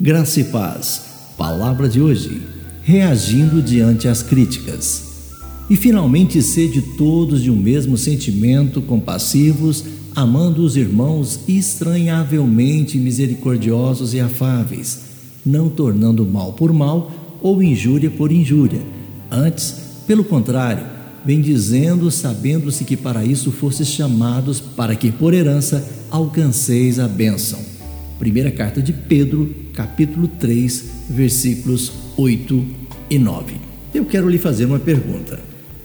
Graça e paz. Palavra de hoje. Reagindo diante às críticas. E finalmente sede todos de um mesmo sentimento, compassivos, amando os irmãos estranhavelmente misericordiosos e afáveis, não tornando mal por mal ou injúria por injúria. Antes, pelo contrário, bendizendo, sabendo-se que para isso fostes chamados, para que por herança alcanceis a bênção. Primeira carta de Pedro, capítulo 3, versículos 8 e 9. Eu quero lhe fazer uma pergunta.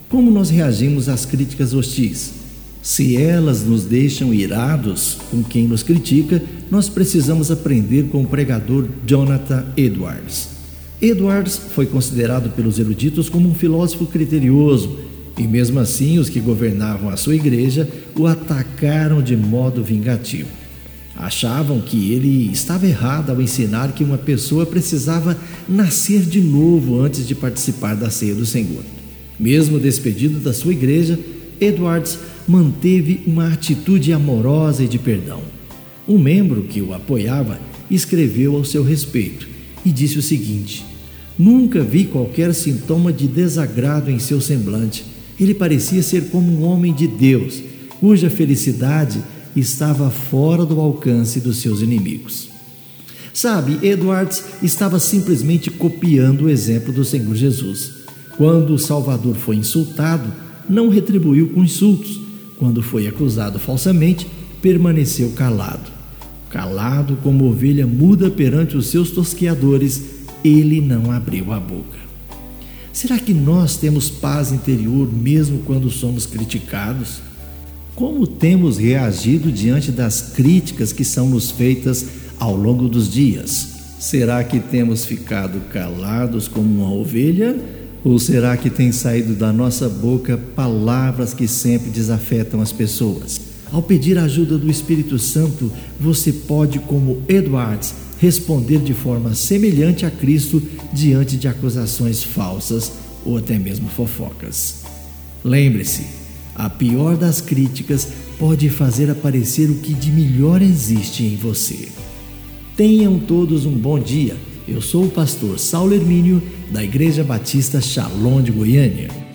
Como nós reagimos às críticas hostis? Se elas nos deixam irados com quem nos critica, nós precisamos aprender com o pregador Jonathan Edwards. Edwards foi considerado pelos eruditos como um filósofo criterioso, e mesmo assim os que governavam a sua igreja o atacaram de modo vingativo. Achavam que ele estava errado ao ensinar que uma pessoa precisava nascer de novo antes de participar da ceia do Senhor. Mesmo despedido da sua igreja, Edwards manteve uma atitude amorosa e de perdão. Um membro que o apoiava escreveu ao seu respeito e disse o seguinte: Nunca vi qualquer sintoma de desagrado em seu semblante. Ele parecia ser como um homem de Deus, cuja felicidade estava fora do alcance dos seus inimigos. Sabe, Edwards estava simplesmente copiando o exemplo do Senhor Jesus. Quando o Salvador foi insultado, não retribuiu com insultos. Quando foi acusado falsamente, permaneceu calado. Calado como ovelha muda perante os seus tosqueadores, ele não abriu a boca. Será que nós temos paz interior mesmo quando somos criticados? Como temos reagido diante das críticas que são nos feitas ao longo dos dias? Será que temos ficado calados como uma ovelha? Ou será que tem saído da nossa boca palavras que sempre desafetam as pessoas? Ao pedir a ajuda do Espírito Santo, você pode, como Edwards, responder de forma semelhante a Cristo diante de acusações falsas ou até mesmo fofocas. Lembre-se, a pior das críticas pode fazer aparecer o que de melhor existe em você. Tenham todos um bom dia. Eu sou o pastor Saulo Hermínio, da Igreja Batista Shalom de Goiânia.